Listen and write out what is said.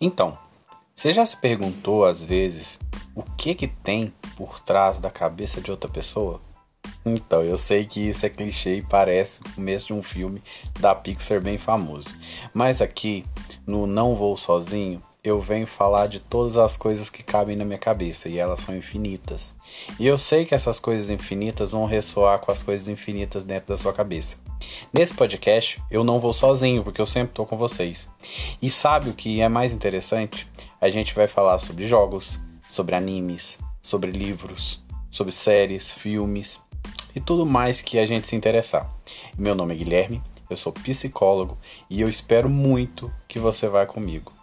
Então, você já se perguntou às vezes o que que tem por trás da cabeça de outra pessoa? Então, eu sei que isso é clichê e parece o começo de um filme da Pixar bem famoso. Mas aqui, no Não Vou Sozinho, eu venho falar de todas as coisas que cabem na minha cabeça e elas são infinitas. E eu sei que essas coisas infinitas vão ressoar com as coisas infinitas dentro da sua cabeça. Nesse podcast, eu não vou sozinho, porque eu sempre estou com vocês. E sabe o que é mais interessante? A gente vai falar sobre jogos, sobre animes, sobre livros, sobre séries, filmes e tudo mais que a gente se interessar. Meu nome é Guilherme, eu sou psicólogo e eu espero muito que você vá comigo.